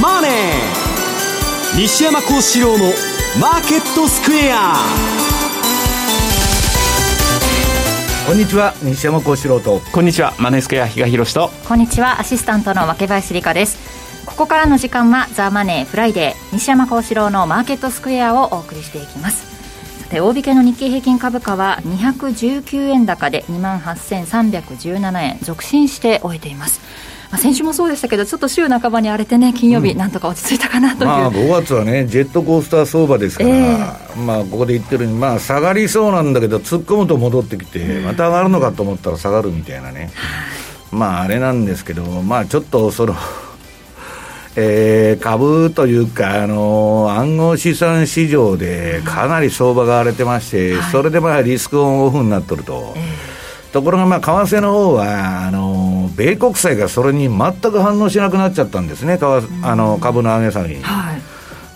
マネー」西山孝四郎の「マーケットスクエア」こんにちは西山孝四郎と。こんにちはマネースクエア比嘉宏と。こんにちはアシスタントの若林理香です。ここからの時間はザ・マネーフライデー西山孝四郎のマーケットスクエアをお送りしていきます。さて大引けの日経平均株価は219円高で2万8317円続伸して終えています。まあ、先週もそうでしたけど、ちょっと週半ばに荒れてね、金曜日、なんとか落ち着いたかなという、まあ、5月はね、ジェットコースター相場ですから、えー、まあ、ここで言ってるように、まあ、下がりそうなんだけど、突っ込むと戻ってきて、また上がるのかと思ったら下がるみたいなね、まあ、あれなんですけど、まあ、ちょっとその えー、株というか、あの暗号資産市場でかなり相場が荒れてまして、はい、それでまあリスクオンオフになっとると。えーところが、まあ、為替の方は、あの、米国債がそれに全く反応しなくなっちゃったんですね、あの株の上げ下げに。はい、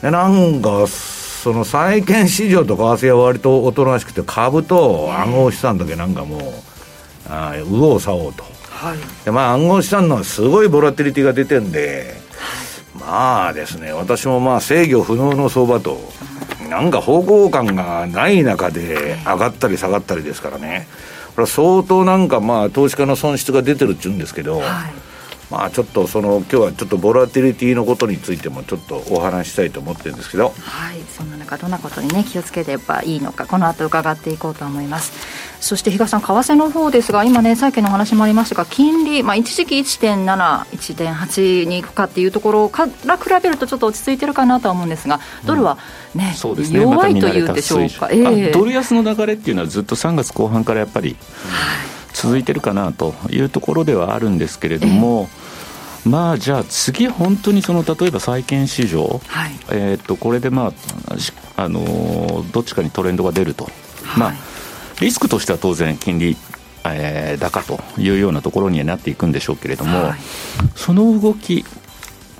でなんか、その債券市場と為替は割とおとなしくて、株と暗号資産だけなんかもう、あ右往左往と。はい、でまあ、暗号資産のすごいボラティリティが出てるんで、まあですね、私もまあ制御不能の相場と、なんか方向感がない中で上がったり下がったりですからね。これは相当なんかまあ投資家の損失が出てるっていうんですけど、はい、まあちょっとその今日はちょっとボラティリティのことについてもちょっとお話したいと思ってるんですけど。はい。そんな中どんなことにね気をつければいいのかこの後伺っていこうと思いますそして比嘉さん、為替の方ですが、今ね、債券の話もありましたが、金利、まあ、一時期1.7、1.8に行くかっていうところから比べると、ちょっと落ち着いてるかなとは思うんですが、ドルはね、うん、ね。弱いというんでしょうか、えー、ドル安の流れっていうのは、ずっと3月後半からやっぱり続いてるかなというところではあるんですけれども。えーまあじゃあ次、本当にその例えば債券市場、はい、えー、とこれで、まああのー、どっちかにトレンドが出ると、はい、まあ、リスクとしては当然、金利、えー、高というようなところにはなっていくんでしょうけれども、はい、その動き、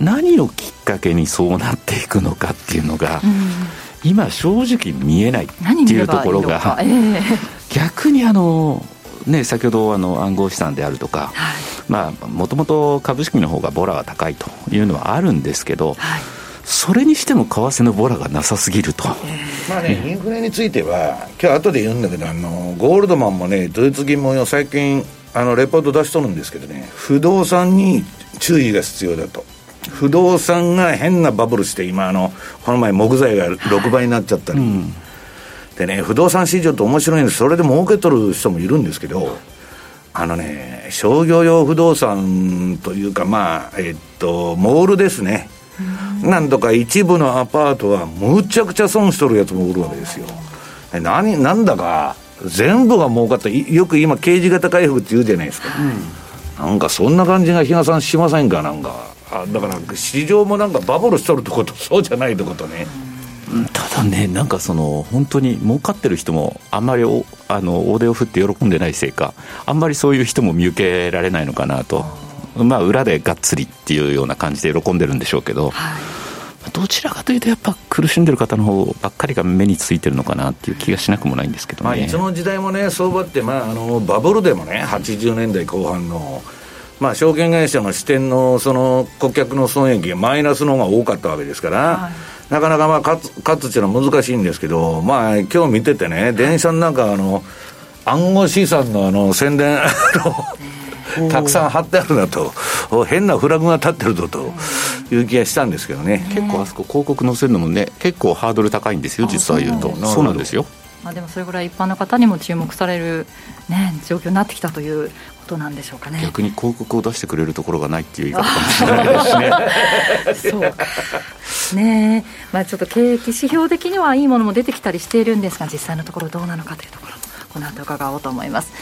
何をきっかけにそうなっていくのかっていうのが、うん、今、正直見えないっていうところが、えー、逆にあの、ね、先ほどあの暗号資産であるとか、もともと株式の方がボラが高いというのはあるんですけど、はいそれにしても為替のボラがなさすぎると。まあね、インフレについては、今日後で言うんだけど、あのゴールドマンもね、ドイツ銀も最近、あのレポート出しとるんですけどね、不動産に注意が必要だと。不動産が変なバブルして、今あの、この前、木材が6倍になっちゃったり、うん、でね、不動産市場って面白いんです、それで儲けとる人もいるんですけど、あのね、商業用不動産というか、まあ、えっと、モールですね。なんとか一部のアパートはむちゃくちゃ損しとるやつもおるわけですよ。何、なんだか、全部が儲かった。よく今、刑事型回復って言うじゃないですか。うん、なんかそんな感じが比嘉さんしませんか、なんか。あだから市場もなんかバブルしとるってこと、そうじゃないってことね。ただね、なんかその本当に儲かってる人も、あんまりおあの大手を振って喜んでないせいか、あんまりそういう人も見受けられないのかなとまあ、裏でがっつりっていうような感じで喜んでるんでしょうけど、はい、どちらかというと、やっぱ苦しんでる方の方ばっかりが目についてるのかなっていう気がしなくもないんですけど、ね、まあ、いつの時代もね、相場って、まあ、あのバブルでもね、80年代後半の。まあ、証券会社の支店のその顧客の損益がマイナスの方が多かったわけですから、はい、なかなかまあ勝つ勝つっていうのは難しいんですけど、まあ今日見ててね、電車の中、あの暗号資産のあの宣伝、たくさん貼ってあるなと、変なフラグが立ってるぞという気がしたんですけどね。結構あそこ広告載せるのもね、結構ハードル高いんですよ、実は言うと。そうなんですよ。まあ、でもそれぐらい一般の方にも注目される、ね、状況になってきたということなんでしょうかね逆に広告を出してくれるところがないっていう言い方かもしれないですね。そうかねまあ、ちょっと景気指標的にはいいものも出てきたりしているんですが実際のところどうなのかというところこの後伺おうと思います。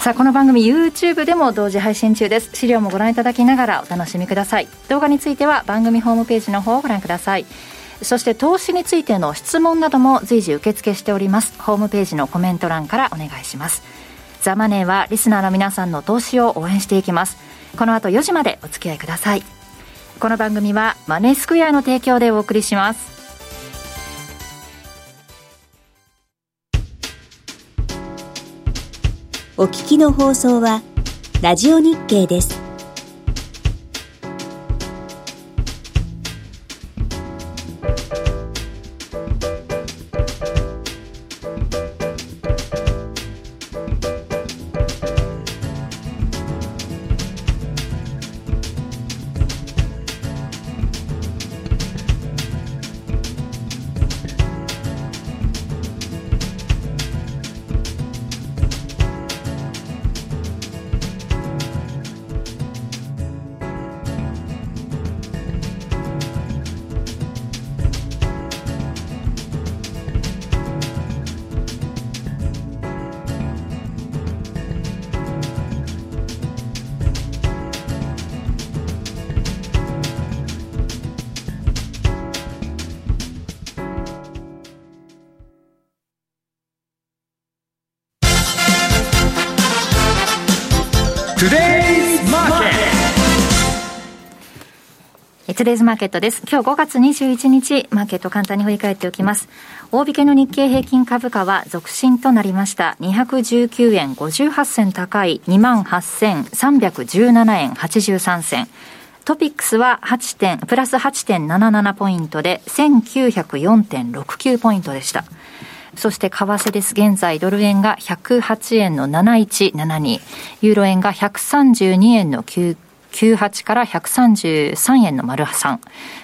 さあこの番組 YouTube でも同時配信中です。資料もご覧いただきながらお楽しみください。動画については番組ホームページの方をご覧ください。そして投資についての質問なども随時受付しております。ホームページのコメント欄からお願いします。ザ・マネーはリスナーの皆さんの投資を応援していきます。この後4時までお付き合いください。この番組はマネースクエアの提供でお送りします。お聞きの放送は、ラジオ日経です。トゥデイズマーケットです。今日5月21日、マーケット簡単に振り返っておきます。大引けの日経平均株価は続伸となりました。219円58銭高い28,317円83銭。トピックスは8点、プラス8.77ポイントで1904.69ポイントでした。そして為替です。現在ドル円が108円の7172、ユーロ円が132円の9 98から133円の丸3。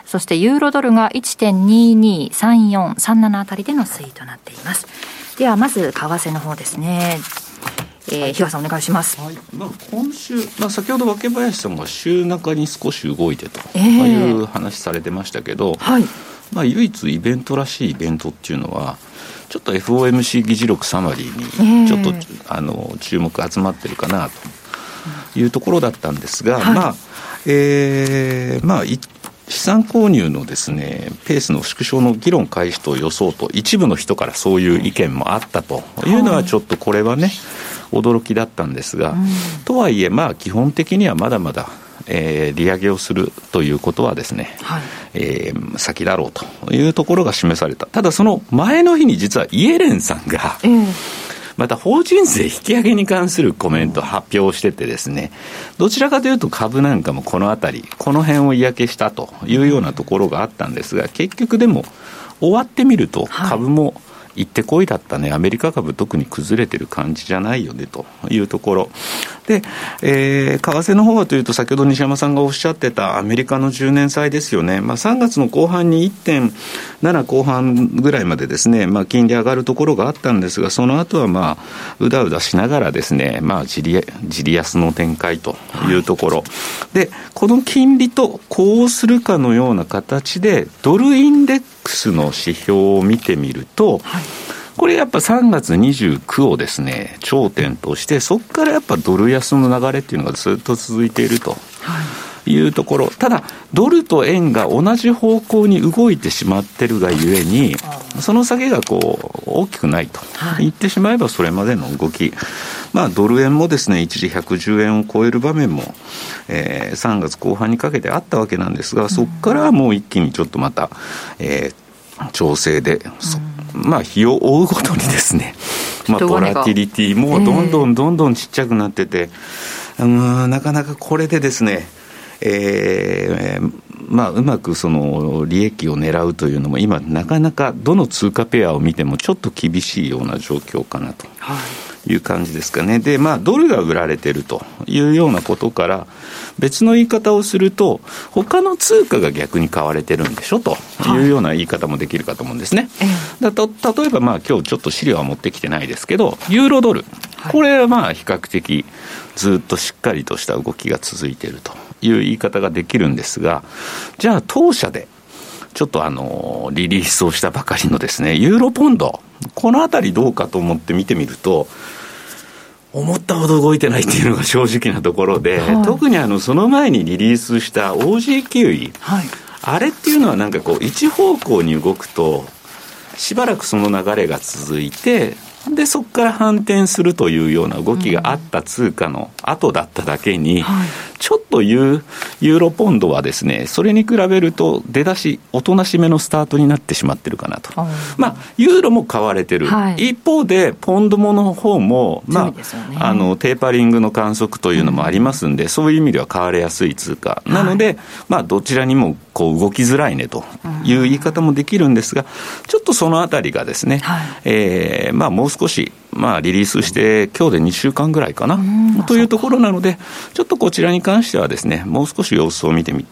そしてユーロドルが1.223437あたりでの推移となっています。ではまず為替の方ですね。えー、日和さんお願いします、はいまあ、今週、まあ、先ほど若林さんが週中に少し動いてという話されてましたけど、はいまあ、唯一イベントらしいイベントっていうのはちょっと FOMC 議事録サマリーにちょっと、えー、あの注目集まってるかなというところだったんですが、はい、まあ、えー、まあ、資産購入のですね、ペースの縮小の議論開始と予想と、一部の人からそういう意見もあったというのは、ちょっとこれはね、驚きだったんですが、とはいえ、まあ、基本的にはまだまだ、えー、利上げをするということはですね、はい、えー、先だろうというところが示された。ただその前の日に実はイエレンさんが、えーまた法人税引き上げに関するコメントを発表しててですね、どちらかというと株なんかもこのあたり、この辺を嫌気したというようなところがあったんですが、結局でも終わってみると株も、はい行ってこいだったね、アメリカ株、特に崩れてる感じじゃないよねというところ、で、えー、為替の方はというと、先ほど西山さんがおっしゃってたアメリカの10年債ですよね、まあ、3月の後半に1.7後半ぐらいまでですね、まあ、金利上がるところがあったんですが、その後はまあうだうだしながらですね、まあ自利、自利安の展開というところ、はい、で、この金利とこうするかのような形で、ドルインデックスの指標を見てみると、はいこれやっぱ3月29をですね、頂点として、そこからやっぱドル安の流れっていうのがずっと続いていると。いうところ、ただ、ドルと円が同じ方向に動いてしまってるがゆえに、その先がこう大きくないと。言ってしまえば、それまでの動き、まあ、ドル円もですね一時110円を超える場面も、えー、3月後半にかけてあったわけなんですが、そこからはもう一気にちょっとまた、えー、調整で、まあ、日を追うごとにですね、まあ、ボラティリティもどんどんどんどんちっちゃくなってて、うん、なかなかこれでですね、えー、まあ、うまくその利益を狙うというのも、今、なかなかどの通貨ペアを見ても、ちょっと厳しいような状況かなと。い。う感じですかね。で、まあ、ドルが売られてるというようなことから、別の言い方をすると、他の通貨が逆に買われてるんでしょと。い。うような言い方もできるかと思うんですね。はい、だと例えば、まあ、今日ちょっと資料は持ってきてないですけど、ユーロドル、これはまあ、比較的ずっとしっかりとした動きが続いているという言い方ができるんですが、じゃあ、当社で、ちょっとあの、リリースをしたばかりのですね、ユーロポンド、このあたりどうかと思って見てみると、思ったほど動いてないっていうのが正直なところで、はい、特にあのその前にリリースした OG キウイ、はい、あれっていうのはなんかこう一方向に動くとしばらくその流れが続いてでそこから反転するというような動きがあった通貨の後だっただけに、はい、ちょっとユーロポンドはですねそれに比べると出だしおとなしめのスタートになってしまってるかなと、まあユーロも買われてる、はい、一方でポンドもの方もまあ、ね、あのテーパリングの観測というのもありますんで、うん、そういう意味では買われやすい通貨。なので、はい、まあどちらにもこう動きづらいねという言い方もできるんですが、ちょっとそのあたりがですね、はい、えー、まあもう少しまあ、リリースして、今日で2週間ぐらいかな、というところなので、ちょっとこちらに関してはですね、もう少し様子を見てみ、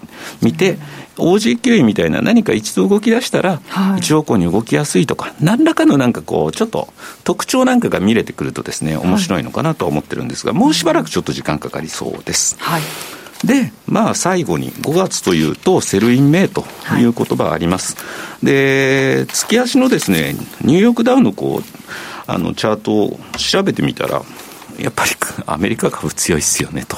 見て、OG キウイみたいな何か一度動き出したら、一方向に動きやすいとか、何らかのなんかこう、ちょっと特徴なんかが見れてくるとですね、面白いのかなと思ってるんですが、もうしばらくちょっと時間かかりそうです。はい。で、まあ、最後に5月というと、 Sell in May という言葉があります。はい、で、月足のですね、ニューヨークダウのこう、あのチャートを調べてみたら、やっぱりアメリカ株強いっすよねと。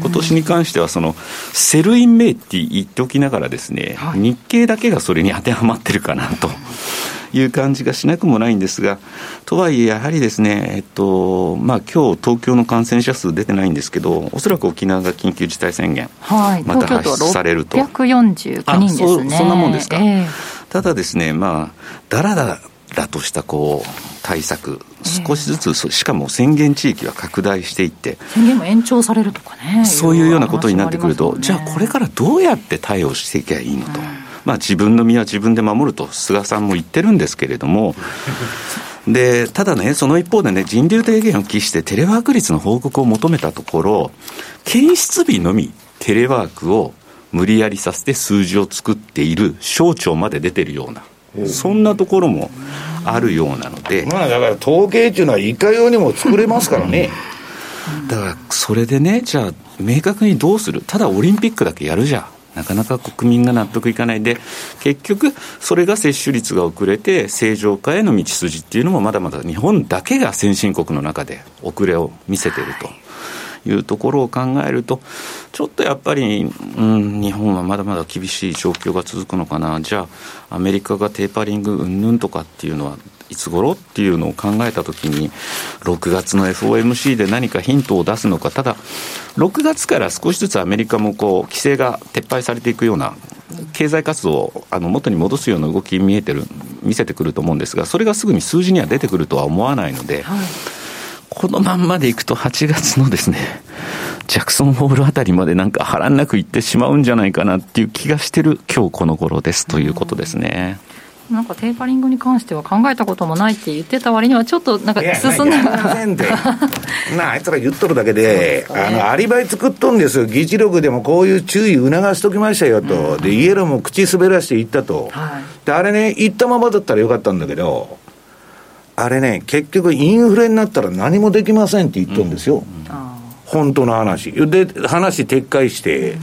今年に関しては、その Sell in May って言っておきながらですね、はい、日経だけがそれに当てはまってるかなという感じがしなくもないんですが、とはいえ、やはりですね、えっとまあ今日東京の感染者数出てないんですけど、おそらく沖縄が緊急事態宣言、はい、また発出されると。649人ですねそ。そんなもんですか。えー、ただですね、まあ、だらだらとしたこう対策、少しずつ、しかも宣言地域は拡大していって、宣言も延長されるとかね、そういうようなことになってくると、ね、じゃあ、これからどうやって対応していけばいいのと。うんまあ、自分の身は自分で守ると菅さんも言ってるんですけれども、でただね、その一方でね、人流低減を期してテレワーク率の報告を求めたところ、検出日のみテレワークを無理やりさせて数字を作っている省庁まで出てるような。そんなところもあるようなので。まあだから統計っていうのはいかようにも作れますからね。だからそれでね、じゃあ明確にどうする？ただオリンピックだけやるじゃなかなか国民が納得いかないで、結局、それが接種率が遅れて、正常化への道筋っていうのも、まだまだ日本だけが先進国の中で遅れを見せてると。いうところを考えると、ちょっとやっぱり、うん、日本はまだまだ厳しい状況が続くのかな、じゃあ、アメリカがテーパリングうんぬんとかっていうのは、いつ頃っていうのを考えたときに、6月の FOMC で何かヒントを出すのか、ただ、6月から少しずつアメリカもこう規制が撤廃されていくような、経済活動をあの元に戻すような動き見えてる、見せてくると思うんですが、それがすぐに数字には出てくるとは思わないので、はい。このまんまでいくと8月のですね、ジャクソンホールあたりまでなんか波乱なくいってしまうんじゃないかなっていう気がしてる今日この頃ですということですね。なんかテーパリングに関しては考えたこともないって言ってた割には、ちょっとなんか進んで。なあいつら言っとるだけで、でね、あのアリバイ作っとんですよ、議事録でもこういう注意促しときましたよと、うん、でイエローも口滑らして言ったと、はい、であれね、言ったままだったらよかったんだけど、あれね、結局、インフレになったら何もできませんって言っとるんですよ、うん、本当の話。で、話撤回して。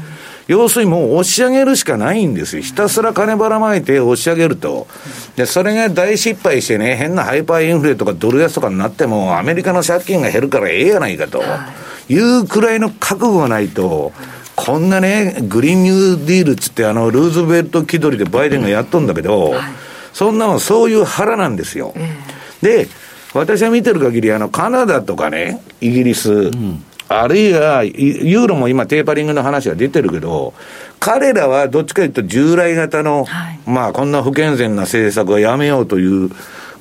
要するにもう押し上げるしかないんですよ。ひたすら金ばらまいて押し上げると。で、それが大失敗してね、変なハイパーインフレとかドル安とかになっても、アメリカの借金が減るからええやないかと。いうくらいの覚悟がないと、こんなね、グリーンニューディールっつって、あの、ルーズベルト気取りでバイデンがやっとんだけど、そんなもんそういう腹なんですよ。で、私は見てる限り、あの、カナダとかね、イギリス、うん、あるいは、ユーロも今テーパリングの話が出てるけど、彼らはどっちかというと従来型の、はい、まあこんな不健全な政策はやめようという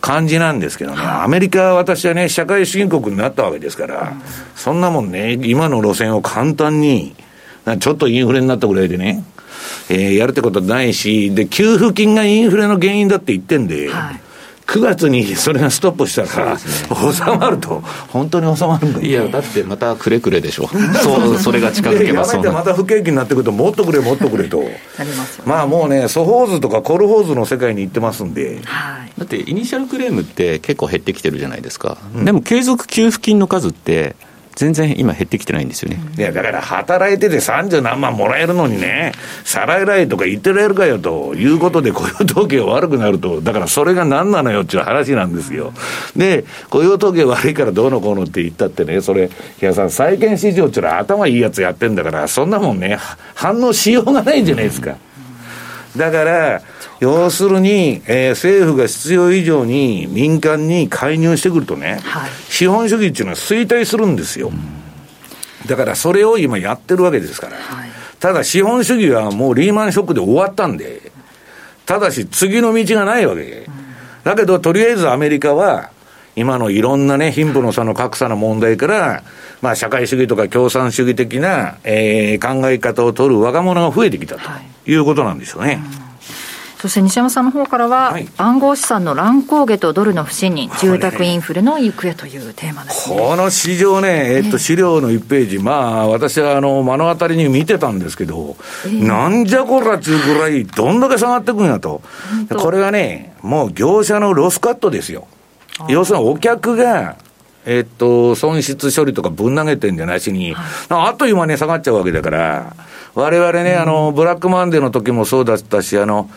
感じなんですけどね、はい、アメリカは私はね、社会主義国になったわけですから、うん、そんなもんね、今の路線を簡単に、ちょっとインフレになったぐらいでね、えー、やるってことないし、で、給付金がインフレの原因だって言ってんで、はい9月にそれがストップしたら、ね、収まると、本当に収まるんだいや、だってまたくれくれでしょ、そうそれが近づけばそうまた不景気になってくると、もっとくれ、もっとくれと、まあもうね、ソフホーズとかコルホーズの世界に行ってますんで、はい、だってイニシャルクレームって結構減ってきてるじゃないですか、うん、でも継続給付金の数って、全然今減ってきてないんですよね。いや、だから働いてて30何万もらえるのにね、再来来とか言ってられるかよということで雇用統計悪くなると、だからそれが何なのよっていう話なんですよ。で、雇用統計悪いからどうのこうのって言ったってね、それ、いやさん、債券市場っていうのは頭いいやつやってんだから、そんなもんね、反応しようがないんじゃないですか。だから、要するに、えー、政府が必要以上に民間に介入してくるとね、はい、資本主義っていうのは衰退するんですよ。だからそれを今やってるわけですから。はい、ただ資本主義はもうリーマンショックで終わったんで、ただし次の道がないわけ。だけどとりあえずアメリカは、今のいろんなね、貧富の差の格差の問題から、まあ、社会主義とか共産主義的な、えー、考え方を取る若者が増えてきたとい。うことなんですよね。はいそして西山さんの方からは、はい、暗号資産の乱高下とドルの不信任、住宅インフレの行方というテーマです、ね、この市場ね、えっと、資料の1ページ、まあ、私はあの目の当たりに見てたんですけど、えー、なんじゃこらっちゅうぐらい、どんだけ下がってくんやと、これがね、もう業者のロスカットですよ。要するにお客がえっと、損失処理とかぶん投げてんじゃない。しに、あっという間に下がっちゃうわけだから、われわれね、あの、ブラックマンデーの時もそうだったし、あの、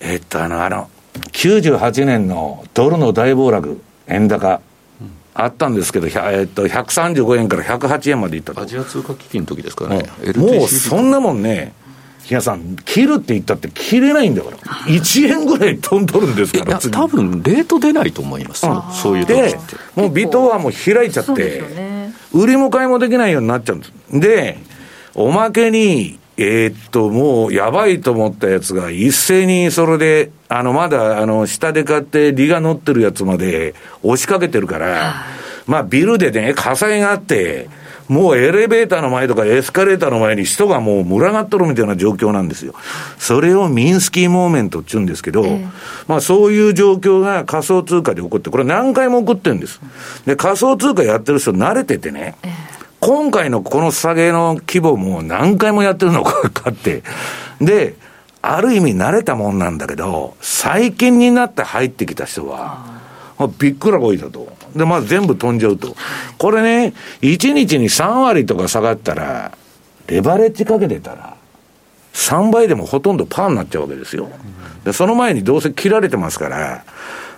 えっと、あの、あの、98年のドルの大暴落、円高、あったんですけど、えっと、135円から108円までいったアジア通貨危機の時ですかね、もうそんなもんね、日野さん、切るって言ったって切れないんだから。1円ぐらい飛んどるんですから、多分レート出ないと思いますよ、そういう時でもうビトはもう開いちゃってよね、売りも買いもできないようになっちゃうんです。で、おまけに、えーっと、もうやばいと思ったやつが一斉にそれで、あの、まだ、あの、下で買って利が乗ってるやつまで押しかけてるから、まあビルでね、火災があって、もうエレベーターの前とかエスカレーターの前に人がもう群がっとるみたいな状況なんですよ。それをミンスキーモーメントって言うんですけど、まあそういう状況が仮想通貨で起こって、これ何回も起こってるんです。で、仮想通貨やってる人慣れててね、今回のこの下げの規模も何回もやってるのかかって、で、ある意味慣れたもんなんだけど、最近になって入ってきた人は、もうびっくらこいたと。で、まず全部飛んじゃうと。これね、1日に3割とか下がったら、レバレッジかけてたら、3倍でもほとんどパーになっちゃうわけですよ。で、その前にどうせ切られてますから、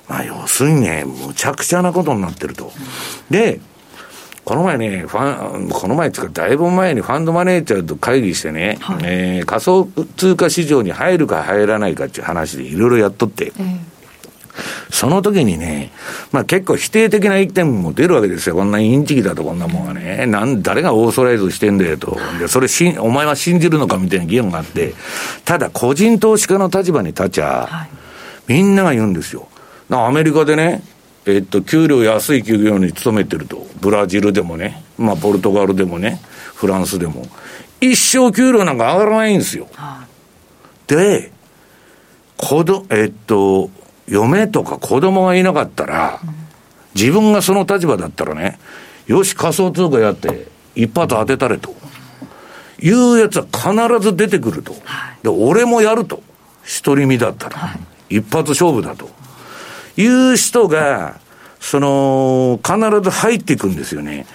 まあ要するにね、むちゃくちゃなことになってると。で、この前ね、ファン、この前っていうか、だいぶ前にファンドマネージャーと会議してね、えー仮想通貨市場に入るか入らないかっていう話でいろいろやっとって、その時にね、まあ結構否定的な意見も出るわけですよ。こんなインチキだとこんなもんはね。なん、誰がオーソライズしてんだよと。で、それしん、お前は信じるのかみたいな議論があって、ただ個人投資家の立場に立ちゃ、みんなが言うんですよ。なアメリカでね、えっと、給料安い企業に勤めてると。ブラジルでもね、まあポルトガルでもね、フランスでも。一生給料なんか上がらないんですよ。で、子ど、えっと、嫁とか子供がいなかったら、自分がその立場だったらね、よし、仮想通貨やって、一発当てたれと。いうやつは必ず出てくると。で、俺もやると。独り身だったら。一発勝負だと。いう人が、その、必ず入っていくんですよね。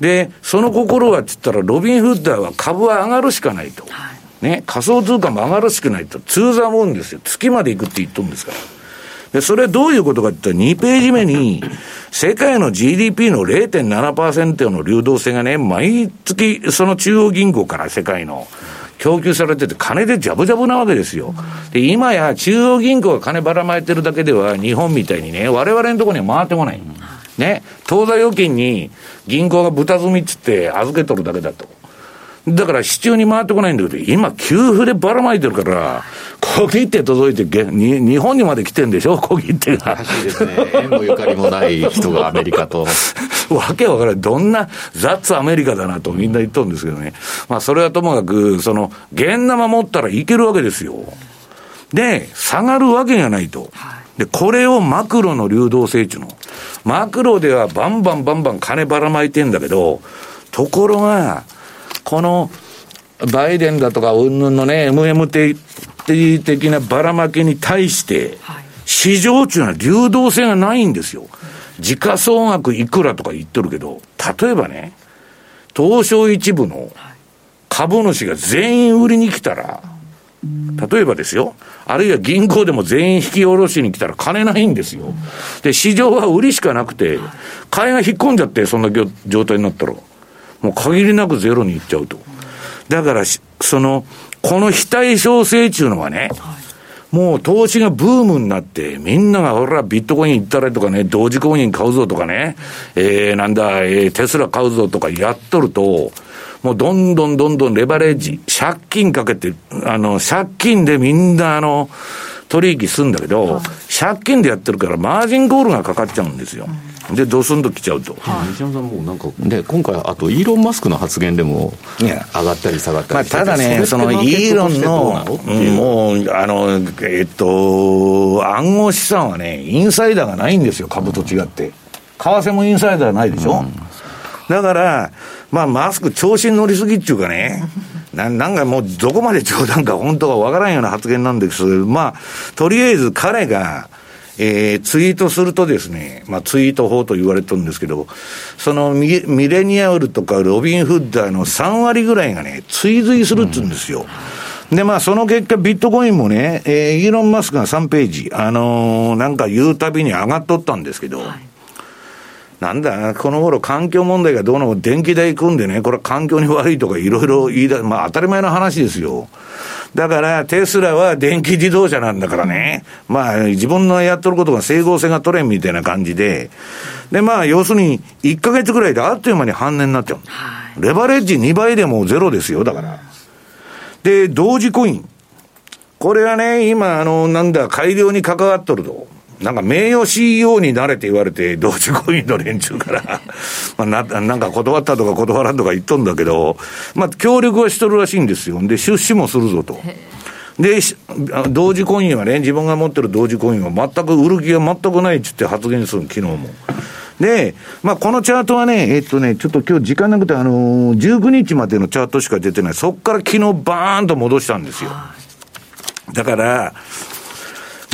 で、その心はって言ったら、ロビン・フッダーは株は上がるしかないと。ね、仮想通貨も上がるしかないと。通座もんですよ。月まで行くって言っとるんですから。で、それどういうことかって言ったら、2ページ目に、世界の GDP の0.7%の流動性がね、毎月、その中央銀行から世界の、供給されてて、金でジャブジャブなわけですよ。で、今や中央銀行が金ばらまいてるだけでは、日本みたいにね、我々のところには回ってこない。ね、当座預金に銀行が豚積みっつって預けとるだけだと。だから支柱に回ってこないんだけど、今、給付でばらまいてるから、小切手届いてげに、日本にまで来てんでしょ、小切手が。らしいですね。縁もゆかりもない人がアメリカと。わけわからない。どんなザッツアメリカだなとみんな言っとるんですけどね。まあそれはともかく、その、現生持ったらいけるわけですよ。で、下がるわけがないと。で、これをマクロの流動性っていうの。マクロではバンバンバンバン金ばらまいてんだけど、ところが、この、バイデンだとか、うんぬんのね、MMT 的なばらまきに対して、市場っていうのは流動性がないんですよ。時価総額いくらとか言ってるけど、例えばね、東証一部の株主が全員売りに来たら、例えばですよ、あるいは銀行でも全員引き下ろしに来たら金ないんですよ。で、市場は売りしかなくて、買いが引っ込んじゃって、そんな状態になったら、もう限りなくゼロにいっちゃうと。だからし、その、この非対称性っていうのはね、もう投資がブームになって、みんながほら、ビットコイン行ったらとかね、同時コイン買うぞとかね、えー、なんだ、えー、テスラ買うぞとかやっとると、もうどんどんどんどんレバレッジ、借金かけて、あの、借金でみんなあの、取引するんだけど、借金でやってるからマージンコールがかかっちゃうんですよ。で、ドスンと来ちゃうと。西山さんもなんか、で、今回、あと、イーロン・マスクの発言でも、いや上がったり下がったまあ、りしててただね、そのイーロンの、うんもう、あの、えっと、暗号資産はね、インサイダーがないんですよ、株と違って。為替もインサイダーないでしょ？だから、まあ、マスク調子に乗りすぎっていうかね、ななんかもうどこまで冗談か本当かわからんような発言なんですけど、まあ、とりあえず彼が、えーツイートするとですね、まあ、ツイート法と言われてるんですけど、そのミミレニアルとかロビンフッダーの3割ぐらいがね、追随するって言うんですよ。で、まあ、その結果、ビットコインもね、えーイーロン・マスクが3ページ、あのーなんか言うたびに上がっとったんですけど、なんだ、この頃環境問題がどうの電気代組んでね、これは環境に悪いとかいろいろ言い出まあ当たり前の話ですよ。だからテスラは電気自動車なんだからね、まあ自分のやっとることが整合性が取れんみたいな感じで、でまあ要するに1ヶ月ぐらいであっという間に半値になっちゃう。レバレッジ2倍でもゼロですよ、だから。で、同時コイン。これはね、今、あの、なんだ、改良に関わっとると。なんか名誉 CEO になれて言われて、同時コインの連中から まあな、なんか断ったとか断らんとか言っとんだけど、まあ、協力はしとるらしいんですよ。で、出資もするぞと。で、同時コインはね、自分が持ってる同時コインは全く売る気が全くないっつって発言する昨日も。で、まあ、このチャートはね、えっとね、ちょっと今日時間なくて、あのー、19日までのチャートしか出てない。そこから昨日バーンと戻したんですよ。だから、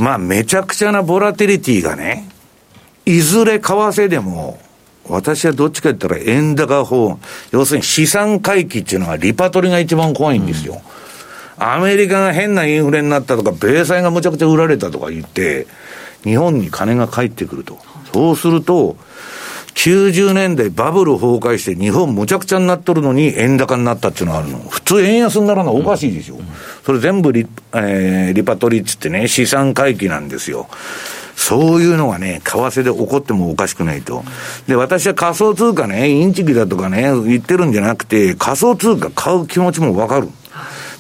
まあ、めちゃくちゃなボラティリティがね、いずれ為替でも、私はどっちか言ったら円高法、要するに資産回帰っていうのはリパトリが一番怖いんですよ。うん、アメリカが変なインフレになったとか、米債がむちゃくちゃ売られたとか言って、日本に金が返ってくると。そうすると、90年代バブル崩壊して日本むちゃくちゃになっとるのに円高になったっていうのがあるの。普通円安にならないおかしいでしょ。うん、それ全部リ,、えー、リパトリッツってね、資産回帰なんですよ。そういうのがね、為替で起こってもおかしくないと。で、私は仮想通貨ね、インチキだとかね、言ってるんじゃなくて、仮想通貨買う気持ちもわかる。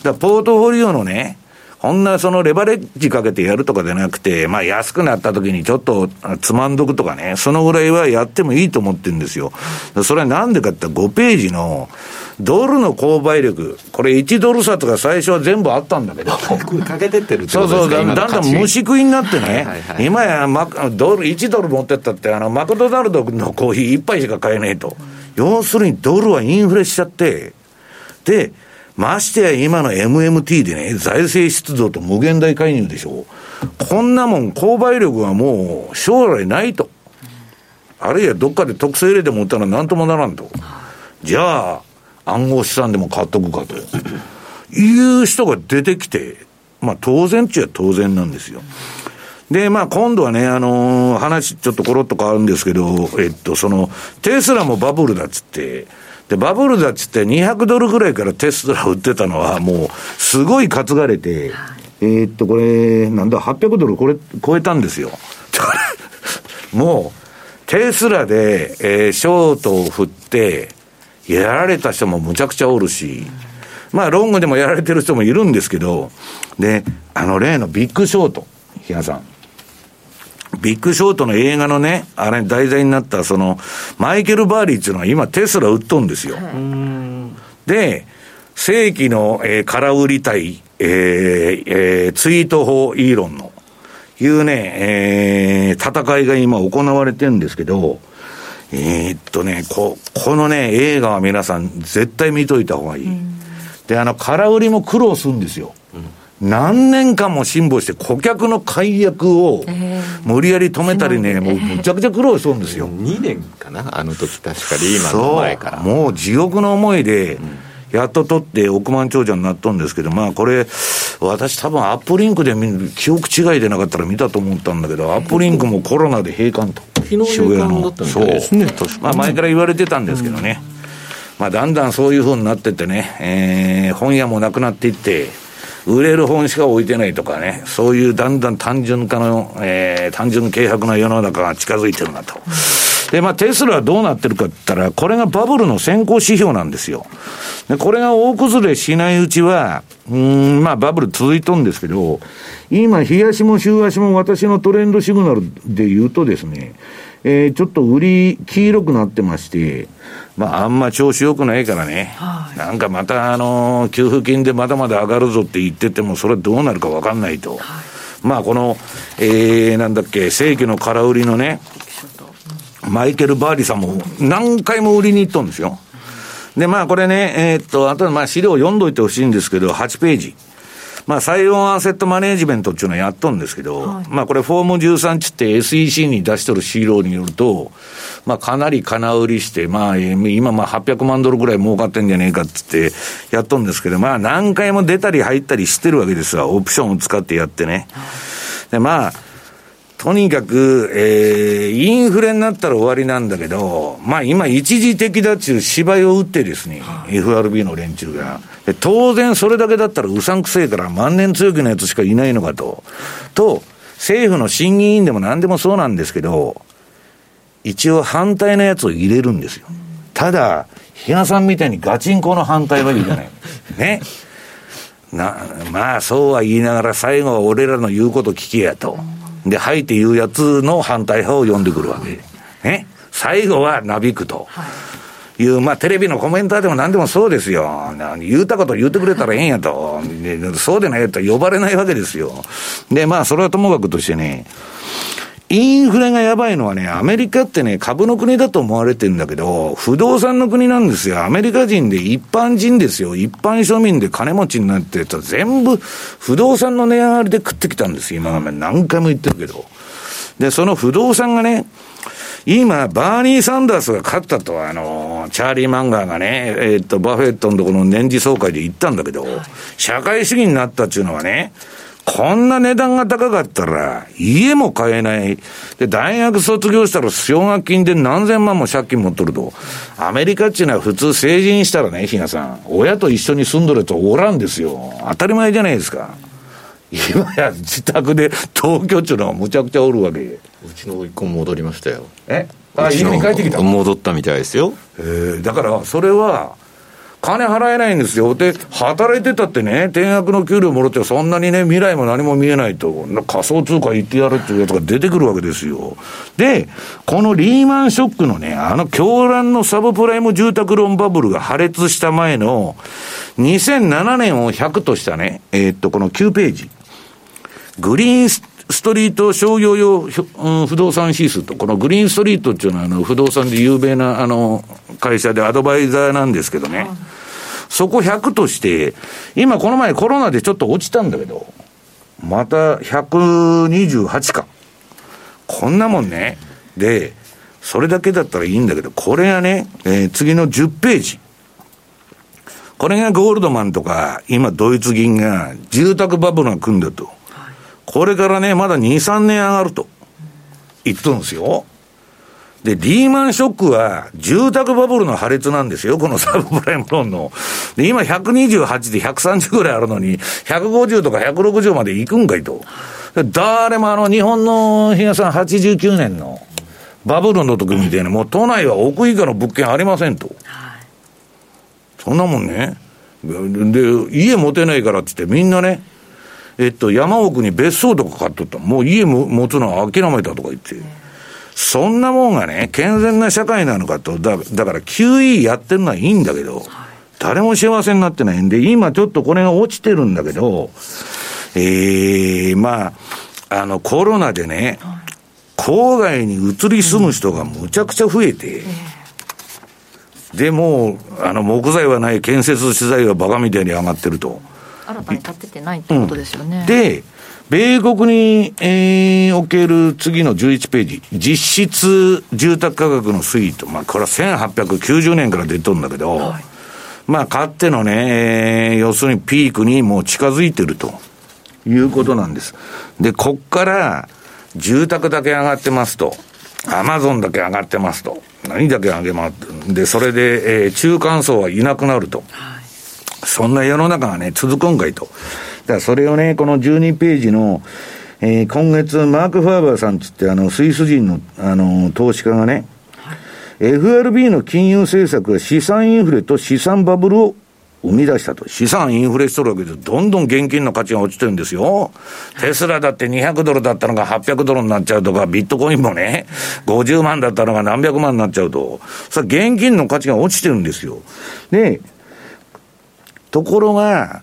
だポートフォリオのね、こんなそのレバレッジかけてやるとかじゃなくて、まあ安くなった時にちょっとつまんどくとかね、そのぐらいはやってもいいと思ってるんですよ。それはなんでかって5ページの、ドルの購買力、これ1ドル札が最初は全部あったんだけど。かけてってるってそうそう、だんだん虫食いになってね、今やマドル、1ドル持ってったって、あの、マクドナルドのコーヒー1杯しか買えないと。要するにドルはインフレしちゃって、で、ましてや今の MMT でね、財政出動と無限大介入でしょ。こんなもん、購買力はもう将来ないと。あるいはどっかで特性入れてもったらなんともならんと。じゃあ、暗号資産でも買っとくかと。いう人が出てきて、まあ当然っちゃ当然なんですよ。で、まあ今度はね、あのー、話ちょっとコロッと変わるんですけど、えっと、その、テスラもバブルだっつって、で、バブルだっつって200ドルぐらいからテスラ売ってたのはもうすごい担がれて、えー、っと、これ、なんだ、800ドルこれ超えたんですよ。もう、テスラで、えー、ショートを振って、やられた人もむちゃくちゃおるし、まあ、ロングでもやられてる人もいるんですけど、で、あの例のビッグショート、比嘉さん。ビッグショートの映画のね、あれ題材になったその、マイケル・バーリーっていうのは今テスラ売っとんですよ。で、正規の、えー、空売り対、えーえー、ツイート法イーロンの、いうね、えー、戦いが今行われてるんですけど、えー、っとね、こ、このね、映画は皆さん絶対見といた方がいい。で、あの、空売りも苦労するんですよ。うん何年間も辛抱して顧客の解約を無理やり止めたりね、もうむちゃくちゃ苦労しそうんですよ。2年かな、あの時確かリーマンの前から。もう地獄の思いで、やっと取って億万長者になっとんですけど、まあこれ、私多分アップリンクで記憶違いでなかったら見たと思ったんだけど、アップリンクもコロナで閉館と。昨日渋谷の。そう。まあ前から言われてたんですけどね。まあだんだんそういうふうになってってね、えー、本屋もなくなっていって、売れる本しか置いてないとかね、そういうだんだん単純化の、えー、単純軽薄な世の中が近づいてるなと。で、まあ、テスラはどうなってるかって言ったら、これがバブルの先行指標なんですよ。で、これが大崩れしないうちは、うん、まあ、バブル続いとんですけど、今、日足も週足も私のトレンドシグナルで言うとですね、えー、ちょっと売り、黄色くなってまして、まあ、あんま調子良くないからね、はい、なんかまた、あのー、給付金でまだまだ上がるぞって言ってても、それどうなるか分かんないと。はい、まあ、この、えー、なんだっけ、正規の空売りのね、マイケル・バーリさんも何回も売りに行っとんですよ。で、まあこれね、えー、っと、あとまあ資料読んどいてほしいんですけど、8ページ。まあ、採用アセットマネジメントっていうのはやっとんですけど、はい、まあ、これ、フォーム13ちって SEC に出しとる資料によると、まあ、かなり金売りして、まあ、今、まあ、800万ドルぐらい儲かってんじゃねえかっつってやっとんですけど、まあ、何回も出たり入ったりしてるわけですわ、オプションを使ってやってね。で、まあ、とにかく、えー、インフレになったら終わりなんだけど、まあ今一時的だっちゅう芝居を打ってですね、はい、FRB の連中が。当然それだけだったらうさんくせえから万年強気のやつしかいないのかと。と、政府の審議員でも何でもそうなんですけど、一応反対のやつを入れるんですよ。ただ、比嘉さんみたいにガチンコの反対は入れない。ね。な、まあそうは言いながら最後は俺らの言うこと聞けやと。で、はいっていうやつの反対派を呼んでくるわけ。ね。最後はなびくと。いう、まあ、テレビのコメンターでも何でもそうですよ。言うたこと言ってくれたらええんやと。そうでないと呼ばれないわけですよ。で、まあ、それはともかくとしてね、インフレがやばいのはね、アメリカってね、株の国だと思われてるんだけど、不動産の国なんですよ。アメリカ人で一般人ですよ。一般庶民で金持ちになってた全部不動産の値上がりで食ってきたんですよ。今まで何回も言ってるけど。で、その不動産がね、今、バーニー・サンダースが勝ったと、あの、チャーリー・マンガーがね、えー、っと、バフェットのところの年次総会で言ったんだけど、社会主義になったっていうのはね、こんな値段が高かったら、家も買えない。で、大学卒業したら奨学金で何千万も借金持っとると。アメリカっていうのは普通成人したらね、ひなさん、親と一緒に住んどるとおらんですよ。当たり前じゃないですか。今や自宅で東京っていうのはむちゃくちゃおるわけ。うちの一個戻りましたよ。え？あ、家に帰ってきた？戻ったみたいですよ。えー、だから、それは、金払えないんですよ。で、働いてたってね、定額の給料もらってそんなにね、未来も何も見えないと、仮想通貨言ってやるっていうやつが出てくるわけですよ。で、このリーマンショックのね、あの狂乱のサブプライム住宅ローンバブルが破裂した前の、2007年を100としたね、えー、っと、この9ページ。グリーンストリート商業用、うん、不動産指数と、このグリーンストリートっていうのは、あの、不動産で有名な、あの、会社でアドバイザーなんですけどね。そこ100として、今この前コロナでちょっと落ちたんだけど、また128か。こんなもんね。で、それだけだったらいいんだけど、これがね、えー、次の10ページ。これがゴールドマンとか、今ドイツ銀が住宅バブルが組んだと。これからね、まだ2、3年上がると言っとるんですよ。で、リーマンショックは住宅バブルの破裂なんですよ、この サブプライムローンの。で、今128で130ぐらいあるのに、150とか160まで行くんかいと。誰もあの日本の日嘉さん89年のバブルの時みたいに、もう都内は億以下の物件ありませんと。そんなもんね。で、家持てないからって言ってみんなね、えっと、山奥に別荘とか買っとった。もう家も持つのは諦めたとか言って。そんなもんがね、健全な社会なのかと。だだから QE やってるのはいいんだけど、誰も幸せになってないんで、今ちょっとこれが落ちてるんだけど、ええー、まあ、あの、コロナでね、郊外に移り住む人がむちゃくちゃ増えて、でも、あの、木材はない建設資材がバカみたいに上がってると。新たに立ててないってことですよね。うん、で、米国に、えー、おける次の11ページ、実質住宅価格の推移と、まあ、これは1890年から出とるんだけど、はい、まあ、かってのね、えー、要するにピークにもう近づいてるということなんです。で、こっから、住宅だけ上がってますと、アマゾンだけ上がってますと、何だけ上げますで、それで、えー、中間層はいなくなると。はいそんな世の中がね、続くんかいと。だからそれをね、この12ページの、えー、今月、マーク・ファーバーさんつって、あの、スイス人の、あの、投資家がね、はい、FRB の金融政策が資産インフレと資産バブルを生み出したと。資産インフレしとるわけで、どんどん現金の価値が落ちてるんですよ。テスラだって200ドルだったのが800ドルになっちゃうとか、ビットコインもね、50万だったのが何百万になっちゃうと。それ現金の価値が落ちてるんですよ。で、ところが、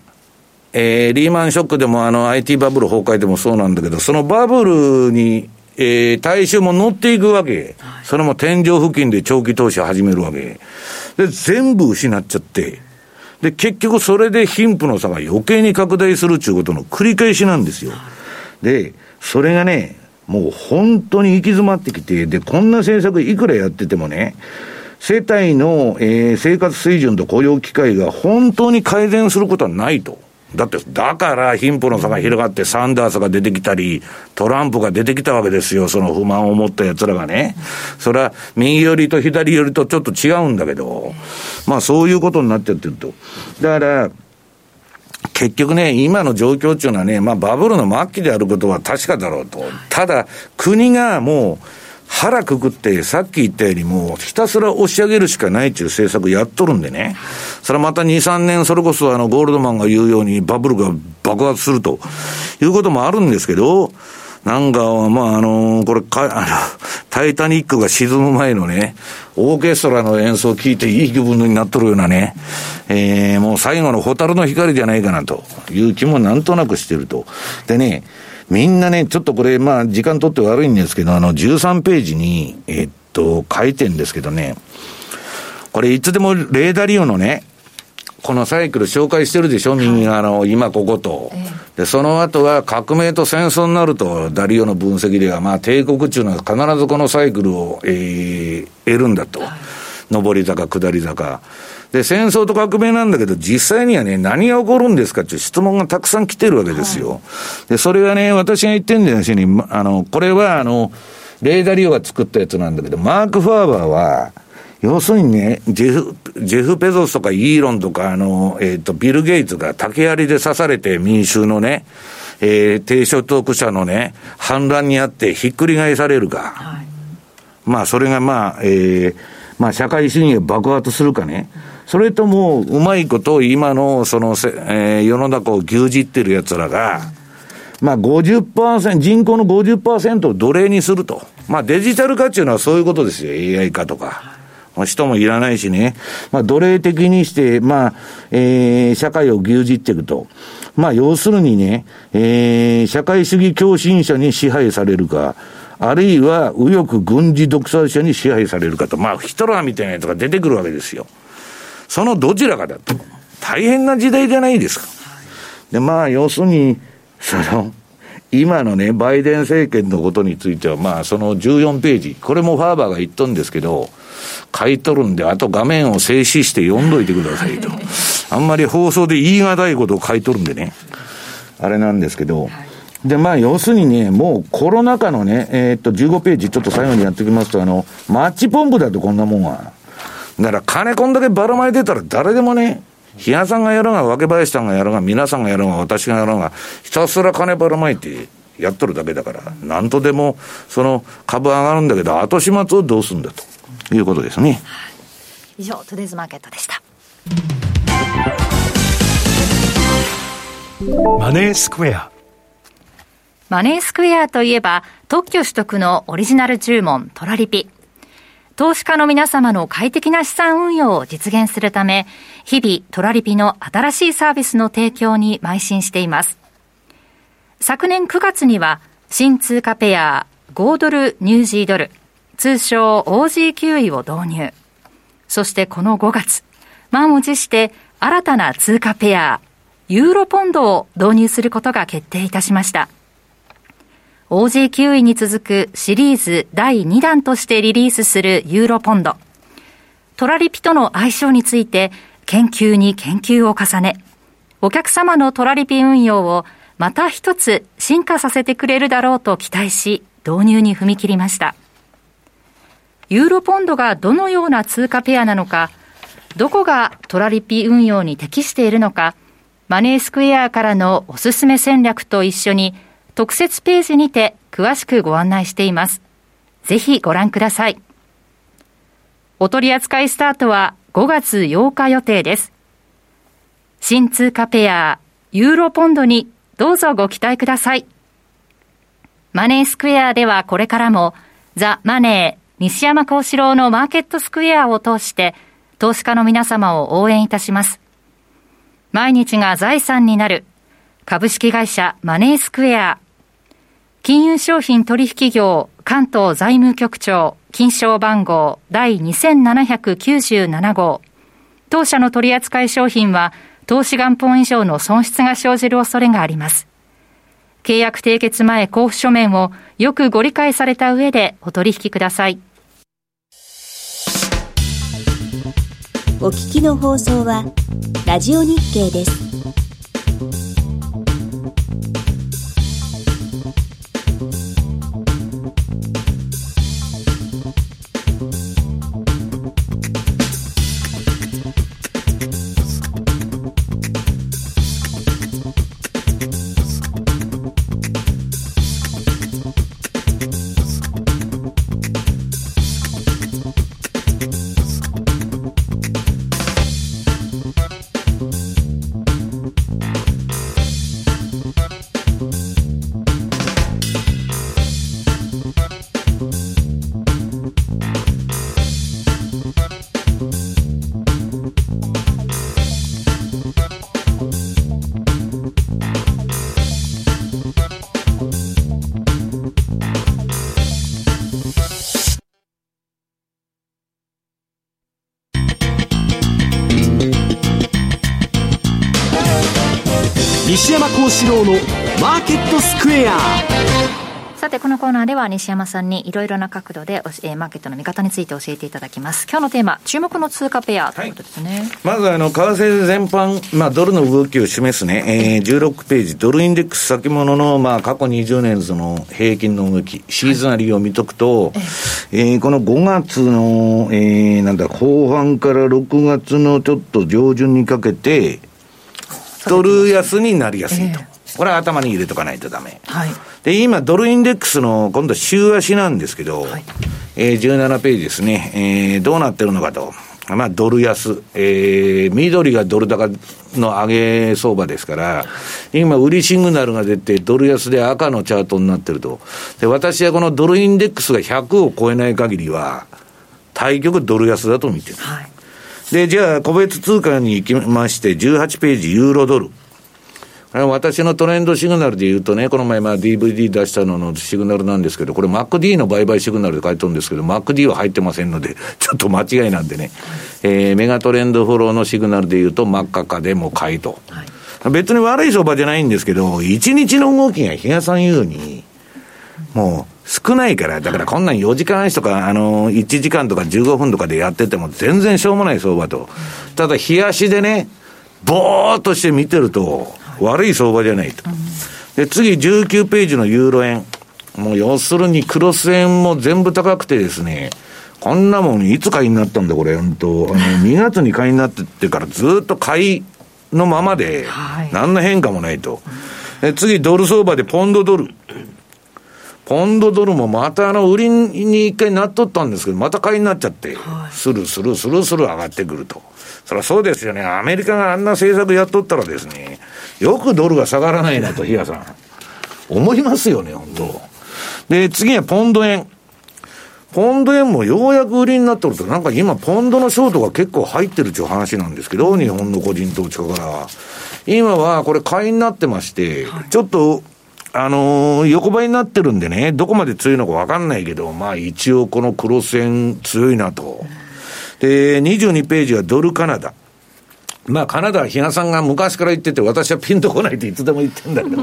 えー、リーマンショックでもあの IT バブル崩壊でもそうなんだけど、そのバブルに、えー、大衆も乗っていくわけ。それも天井付近で長期投資を始めるわけ。で、全部失っちゃって。で、結局それで貧富の差が余計に拡大するっていうことの繰り返しなんですよ。で、それがね、もう本当に行き詰まってきて、で、こんな政策いくらやっててもね、世帯の、えー、生活水準と雇用機会が本当に改善することはないとだって、だから貧富の差が広がって、サンダースが出てきたり、トランプが出てきたわけですよ、その不満を持った奴らがね。それは、右寄りと左寄りとちょっと違うんだけど、まあそういうことになってってると。だから、結局ね、今の状況っていうのはね、まあバブルの末期であることは確かだろうと。ただ、国がもう、腹くくって、さっき言ったようにもひたすら押し上げるしかないっていう政策やっとるんでね。それはまた2、3年、それこそあの、ゴールドマンが言うようにバブルが爆発するということもあるんですけど、なんか、まあ、あのこれか、あの、タイタニックが沈む前のね、オーケストラの演奏を聴いていい気分になっとるようなね、えー、もう最後の蛍の光じゃないかなという気もなんとなくしてると。でね、みんなね、ちょっとこれ、まあ、時間取って悪いんですけど、あの、13ページに、えっと、書いてんですけどね、これいつでもレーダーリオのね、このサイクル紹介してるでしょ、右側の、今ここと。で、その後は革命と戦争になると、ダリオの分析では、まあ、帝国中のは必ずこのサイクルを、えー、得るんだと。上り坂、下り坂。で、戦争と革命なんだけど、実際にはね、何が起こるんですかっていう質問がたくさん来てるわけですよ。はい、で、それはね、私が言ってんだよしに、あの、これは、あの、レーダーリオが作ったやつなんだけど、マーク・ファーバーは、要するにね、ジェフ、ジェフ・ペゾスとかイーロンとか、あの、えっ、ー、と、ビル・ゲイツが竹槍で刺されて民衆のね、えー、低所得者のね、反乱にあってひっくり返されるか。はい、まあ、それがまあ、えー、まあ、社会主義が爆発するかね。それとも、うまいこと今の、その、えー、世の中を牛耳ってる奴らが、まあ50%、人口の50%を奴隷にすると。まあデジタル化っていうのはそういうことですよ。AI 化とか。人もいらないしね。まあ奴隷的にして、まあ、えー、社会を牛耳っていくと。まあ要するにね、えー、社会主義共振者に支配されるか、あるいは右翼軍事独裁者に支配されるかと。まあヒトラーみたいなやつが出てくるわけですよ。そのどちらかだと。大変な時代じゃないですか。で、まあ、要するに、その、今のね、バイデン政権のことについては、まあ、その14ページ、これもファーバーが言っとんですけど、書いとるんで、あと画面を静止して読んどいてくださいと。あんまり放送で言い難いことを書いとるんでね。あれなんですけど、で、まあ、要するにね、もうコロナ禍のね、えー、っと、15ページ、ちょっと最後にやっておきますと、あの、マッチポンプだとこんなもんは。だから金こんだけばらまいてたら誰でもね、比嘉さんがやろうが、若林さんがやろうが、皆さんがやろうが、私がやろうが、ひたすら金ばらまいてやっとるだけだから、なんとでも、その株上がるんだけど、後始末をどうするんだということですね。以上、トゥデイズマーケットでした。マネースクエア。マネースクエアといえば、特許取得のオリジナル注文、トラリピ。投資家の皆様の快適な資産運用を実現するため、日々トラリピの新しいサービスの提供に邁進しています。昨年9月には、新通貨ペア5ドルニュージードル、通称 OG9 位を導入。そしてこの5月、満を持して新たな通貨ペア、ユーロポンドを導入することが決定いたしました。OG9 位に続くシリーズ第2弾としてリリースするユーロポンド。トラリピとの相性について研究に研究を重ね、お客様のトラリピ運用をまた一つ進化させてくれるだろうと期待し、導入に踏み切りました。ユーロポンドがどのような通貨ペアなのか、どこがトラリピ運用に適しているのか、マネースクエアからのおすすめ戦略と一緒に特設ページにて詳しくご案内しています。ぜひご覧ください。お取り扱いスタートは5月8日予定です。新通貨ペア、ユーロポンドにどうぞご期待ください。マネースクエアではこれからもザ・マネー西山幸四郎のマーケットスクエアを通して投資家の皆様を応援いたします。毎日が財産になる株式会社マネースクエア金融商品取引業関東財務局長金賞番号第2797号当社の取扱い商品は投資元本以上の損失が生じる恐れがあります。契約締結前交付書面をよくご理解された上でお取引ください。お聞きの放送はラジオ日経です。幸四郎のマーケットスクエアさて、このコーナーでは西山さんにいろいろな角度で、えー、マーケットの見方について教えていただきます。今日のテーマ、注目の通貨ペアということですね。はい、まず、あの、為替全般、まあ、ドルの動きを示すね、えー、16ページ、ドルインデックス先物の、まあ、過去20年その平均の動き、シーズナリーを見とくと、はい、えー、この5月の、えー、なんだ、後半から6月のちょっと上旬にかけて、ドル安になりやすいと。えーこれは頭に入れとかないとダメ。はい。で、今、ドルインデックスの、今度週足なんですけど、はい、えー、17ページですね、えー、どうなってるのかと。まあ、ドル安、えー、緑がドル高の上げ相場ですから、今、売りシグナルが出て、ドル安で赤のチャートになってると。で、私はこのドルインデックスが100を超えない限りは、対局ドル安だと見てる。はい、で、じゃあ、個別通貨に行きまして、18ページ、ユーロドル。私のトレンドシグナルで言うとね、この前、まあ、DVD 出したののシグナルなんですけど、これ MacD の売買シグナルで書いてるんですけど、MacD は入ってませんので、ちょっと間違いなんでね、えー、メガトレンドフォローのシグナルで言うと、真っ赤かでも買いと。はい、別に悪い相場じゃないんですけど、1日の動きが比嘉さん言うに、もう少ないから、だからこんなん4時間足とか、あの、1時間とか15分とかでやってても全然しょうもない相場と。ただ、日足でね、ぼーっとして見てると、悪い相場じゃないと。で、次19ページのユーロ円。もう要するにクロス円も全部高くてですね、こんなもんいつ買いになったんだこれ、本当あの、2月に買いになってってからずっと買いのままで、何の変化もないと。で、次ドル相場でポンドドル。ポンドドルもまたあの売りに一回なっとったんですけど、また買いになっちゃって、スルスルスルスル上がってくると。そりゃそうですよね。アメリカがあんな政策やっとったらですね、よくドルが下がらないなと、比嘉さん。思いますよね、本当で、次はポンド円。ポンド円もようやく売りになってると、なんか今、ポンドのショートが結構入ってるっていう話なんですけど、日本の個人投資家から。今はこれ買いになってまして、ちょっと、あのー、横ばいになってるんでね、どこまで強いのかわかんないけど、まあ一応このクロス円強いなと。で、22ページはドルカナダ。まあ、カナダは比嘉さんが昔から言ってて、私はピンとこないっていつでも言ってんだけど、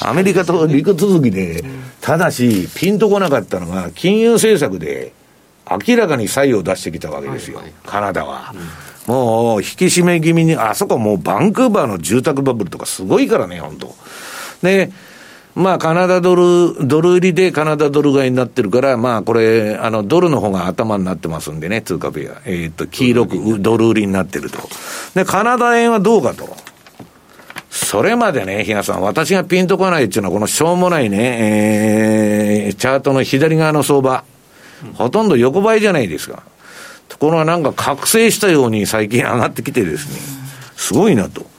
アメリカと陸続きで、ただし、ピンとこなかったのが、金融政策で、明らかに差異を出してきたわけですよ、カナダは。もう、引き締め気味に、あそこもうバンクーバーの住宅バブルとかすごいからね、本当で、まあ、カナダドル、ドル売りでカナダドル買いになってるから、まあ、これ、あの、ドルの方が頭になってますんでね、通貨ペア。えっ、ー、と、黄色くドル売りになってると。で、カナダ円はどうかと。それまでね、比嘉さん、私がピンとこないっていうのは、このしょうもないね、えー、チャートの左側の相場。ほとんど横ばいじゃないですか。ところがなんか覚醒したように最近上がってきてですね、すごいなと。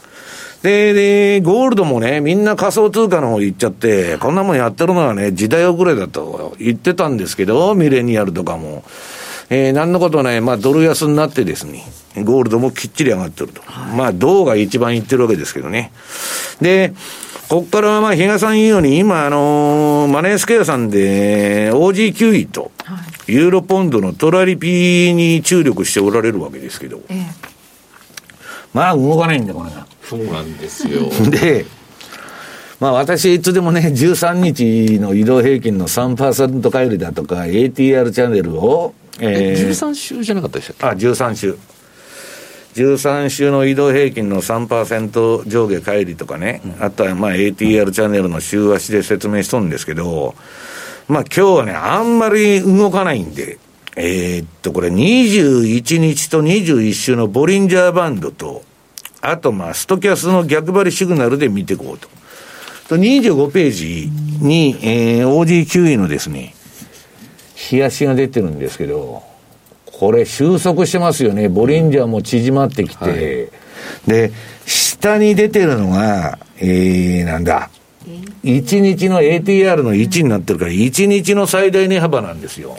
で、で、ゴールドもね、みんな仮想通貨の方行っちゃって、こんなもんやってるのはね、時代遅れだと言ってたんですけど、ミレニアルとかも。えー、なんのことない、まあ、ドル安になってですね、ゴールドもきっちり上がってると。はい、まあ、銅が一番いってるわけですけどね。で、ここからはまあ、比嘉さん言うように、今、あのー、マネースケアさんで、OG9 位と、ユーロポンドのトラリピに注力しておられるわけですけど、ええ、まあ、動かないんだ、これが。そうなんですよ。で、まあ私いつでもね、13日の移動平均の3%帰りだとか、ATR チャンネルを、えー、13週じゃなかったでしたっけ？あ、13週。13週の移動平均の3%上下帰りとかね、うん、あとはまあ ATR チャンネルの週足で説明しとるんですけど、まあ今日はね、あんまり動かないんで、えー、っと、これ21日と21週のボリンジャーバンドと、あと、まあ、ストキャスの逆張りシグナルで見ていこうと。と、25ページに、えー、OG9 位のですね、冷やしが出てるんですけど、これ収束してますよね。ボリンジャーも縮まってきて、はい、で、下に出てるのが、えー、なんだ。1日の ATR の1になってるから、1日の最大値幅なんですよ。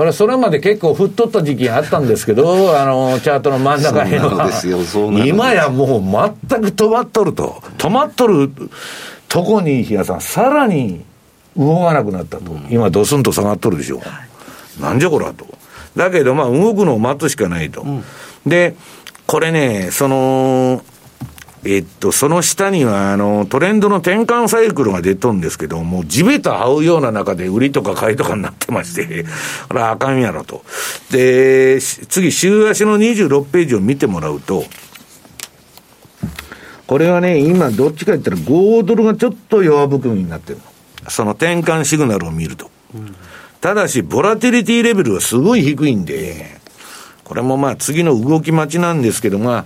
それそれまで結構振っとった時期があったんですけど、あの、チャートの真ん中へは。今やもう全く止まっとると。止まっとるとこに、比嘉さん、さらに動かなくなったと。今、ドスンと下がっとるでしょ。うなんじゃこらと。だけど、まあ、動くのを待つしかないと。うん、で、これね、その、えっと、その下には、あの、トレンドの転換サイクルが出とんですけど、もう地べた這うような中で売りとか買いとかになってまして、これはあかんやろと。で、し次、週足の26ページを見てもらうと、これはね、今どっちか言ったら5ドルがちょっと弱含みになってるの。その転換シグナルを見ると。ただし、ボラティリティレベルはすごい低いんで、これもまあ次の動き待ちなんですけど、まあ、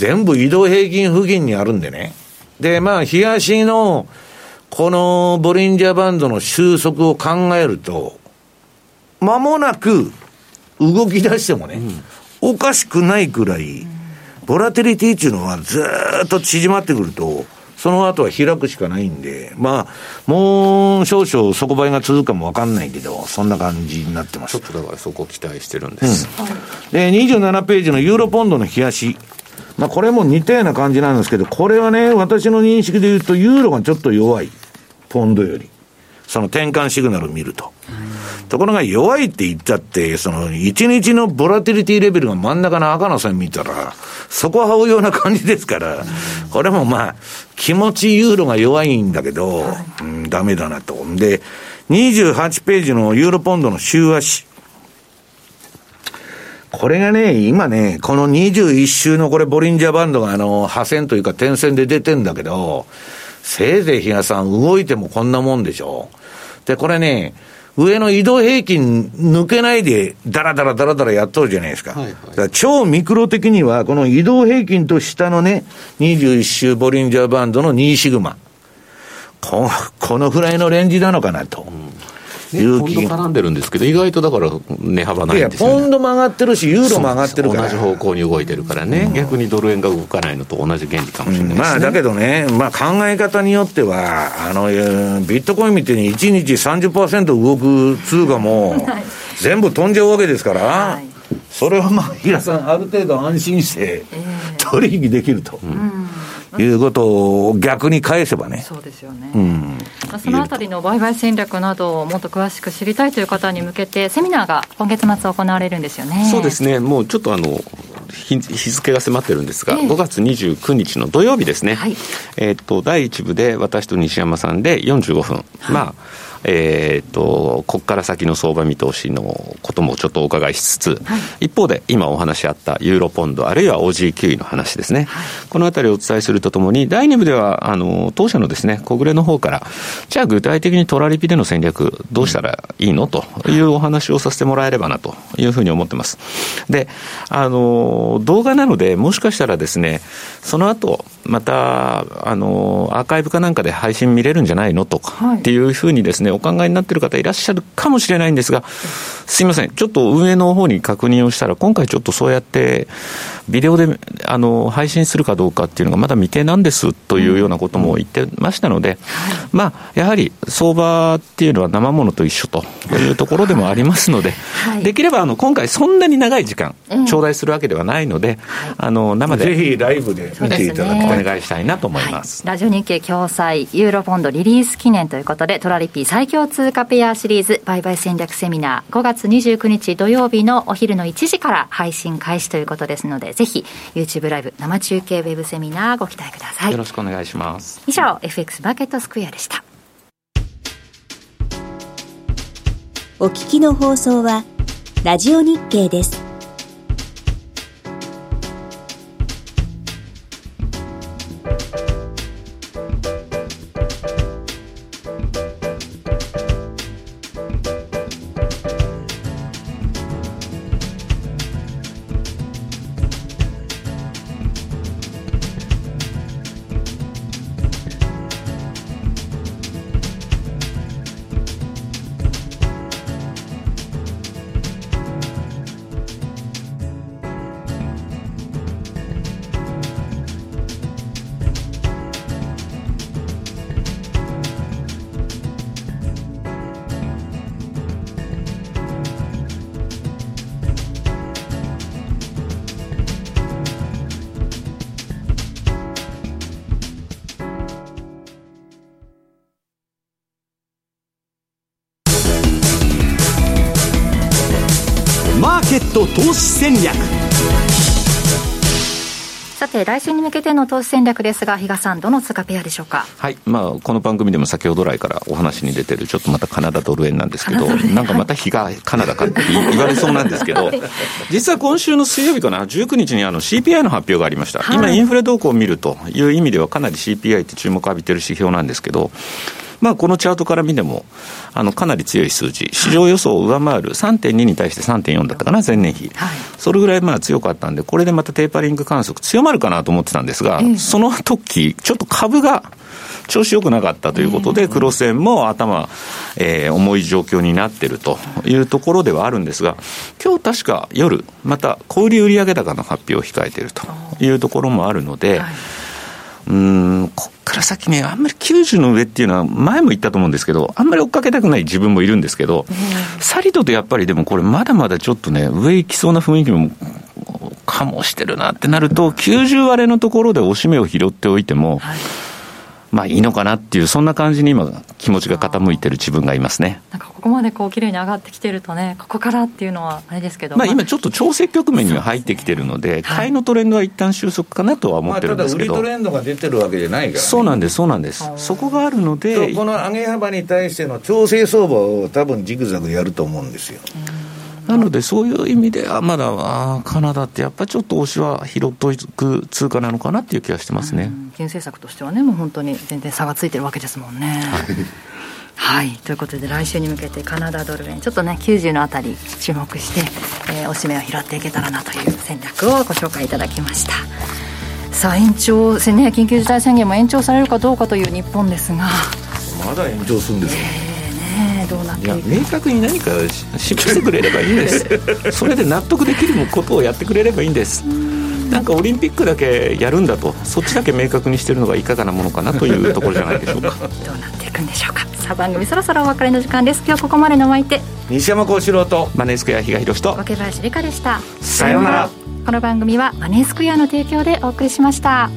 全部移動平均付近にあるんでね。で、まあ、冷やしの、このボリンジャーバンドの収束を考えると、間もなく動き出してもね、おかしくないくらい、ボラティリティっていうのはずーっと縮まってくると、その後は開くしかないんで、まあ、もう少々底倍が続くかもわかんないけど、そんな感じになってますちょっ。とだからそこ期待してるんです。で、27ページのユーロポンドの冷やし。まあ、これも似たような感じなんですけど、これはね、私の認識で言うと、ユーロがちょっと弱い。ポンドより。その転換シグナルを見ると。ところが弱いって言ったって、その1日のボラティリティレベルが真ん中の赤の線見たら、そこは這うような感じですから、これもまあ、気持ちユーロが弱いんだけど、うん、ダメだなと。で、28ページのユーロポンドの週足。これがね、今ね、この21週のこれ、ボリンジャーバンドがあの、破線というか点線で出てんだけど、せいぜい比嘉さん動いてもこんなもんでしょ。で、これね、上の移動平均抜けないで、ダラダラダラダラやっとるじゃないですか。はいはい超ミクロ的には、この移動平均と下のね、21週ボリンジャーバンドの2シグマ。ここのぐらいのレンジなのかなと。う気ポンド絡んでるんですけど、意外とだから値幅ないんですよ、ね。ポンドも上がってるし、ユーロも上がってるから。同じ方向に動いてるからね、逆にドル円が動かないのと同じ原理かもしれないですね。まあ、だけどね、まあ、考え方によっては、あの、えービットコインみたいに1日30%動く通貨も、全部飛んじゃうわけですから、はい。それはまあ、平さん、ある程度安心して、取引できると、いうことを逆に返せばね。そうですよね、うん。まあ、そのあたりの売買戦略などをもっと詳しく知りたいという方に向けて、セミナーが今月末行われるんですよね。そうですね、もうちょっとあの日日付が迫ってるんですが、ええ。5月29日の土曜日ですね、はい。えーっと第1部で私と西山さんで45分、まあえーっとここから先の相場見通しのこともちょっとお伺いしつつ、一方で今お話あったユーロポンド、あるいは OG9 の話ですね、このあたりをお伝えするとともに、第2部ではあの当社のですね小暮の方から、じゃあ具体的にトラリピでの戦略、どうしたらいいの？というお話をさせてもらえればなというふうに思ってます。で、あの、動画なので、もしかしたらですね、その後、また、あの、アーカイブかなんかで配信見れるんじゃないのとか、はい。っていうふうにですね、お考えになっている方いらっしゃるかもしれないんですが、すいません、ちょっと運営の方に確認をしたら、今回ちょっとそうやって、ビデオで、あの、配信するかどうかっていうのがまだ未定なんですというようなことも言ってましたので、まあ、やはり相場っていうのは生ものと一緒というところでもありますので、はい。できればあの今回そんなに長い時間ええ頂戴するわけではないので、あの生で。ぜひライブで見ていただきおたい。願いしたいなと思います。ラジオ日経共催ユーロポンドリリース記念ということでトラリピー最強通貨ペアシリーズ売買戦略セミナー5月29日土曜日のお昼の1時から配信開始ということですのでぜひ YouTube ライブ生中継ウェブセミナーご期待くださいよろしくお願いします。以上 FX マーケットスクエアでしたお聞きの放送はラジオ日経です。マーケット投資戦略。さて来週に向けての投資戦略ですが比嘉さんどの通貨ペアでしょうか？はい。まあこの番組でも先ほど来からお話に出てるちょっとまたカナダドル円なんですけどなんかまた日がカナダかって言われそうなんですけど。実は今週の水曜日かな？19日にあの CPI の発表がありました、はい、今インフレ動向を見るという意味ではかなり CPI って注目を浴びてる指標なんですけどまあ、このチャートから見ても、あのかなり強い数字、市場予想を上回る3.2に対して3.4だったかな、前年比、はい、それぐらいまあ強かったんで、これでまたテーパリング観測強まるかなと思ってたんですが、その時ちょっと株が調子良くなかったということで、クロス円も頭、えー、重い状況になっているというところではあるんですが、今日確か夜、また小売売上高の発表を控えているというところもあるので、はいうん、こっから先ね、あんまり90の上っていうのは、前も言ったと思うんですけど、あんまり追っかけたくない自分もいるんですけど、さりととやっぱりでもこれ、まだまだちょっとね、上行きそうな雰囲気も醸してるなってなると、90割れのところでおしめを拾っておいても、はいまあいいのかなっていう、そんな感じに今、気持ちが傾いてる自分がいますね。なんかここまでこう綺麗に上がってきてるとね、ここからっていうのはあれですけど、まあ、今、ちょっと調整局面には入ってきてるので、で買いのトレンドは一旦収束かなとは思ってるんですけど、まあ、ただ売りトレンドが出てるわけじゃないから、ね、そうなんです、そうなんです、そこがあるので、この上げ幅に対しての調整相場を多分ジグザグやると思うんですよ。なので、そういう意味では、まだあカナダってやっぱりちょっと推しは拾っていく通貨なのかなっていう気がしてますね。金政策としてはね、もう本当に全然差がついてるわけですもんね。はい、ということで来週に向けてカナダドル円ちょっとね90のあたり注目して、えー、おしめを拾っていけたらなという戦略をご紹介いただきました。さあ延長ね緊急事態宣言も延長されるかどうかという日本ですが。まだ延長するんですか、えー。ねどうなっていや明確に何か示してくれればいいんです。それで納得できることをやってくれればいいんです。なんかオリンピックだけやるんだとそっちだけ明確にしてるのがいかがなものかなというところじゃないでしょうか。どうなっていくんでしょうか。さあ番組そろそろお別れの時間です。今日ここまでのお相手。西山幸四郎とマネースクエア比嘉宏と若林理香でした。さようなら。この番組はマネースクエアの提供でお送りしました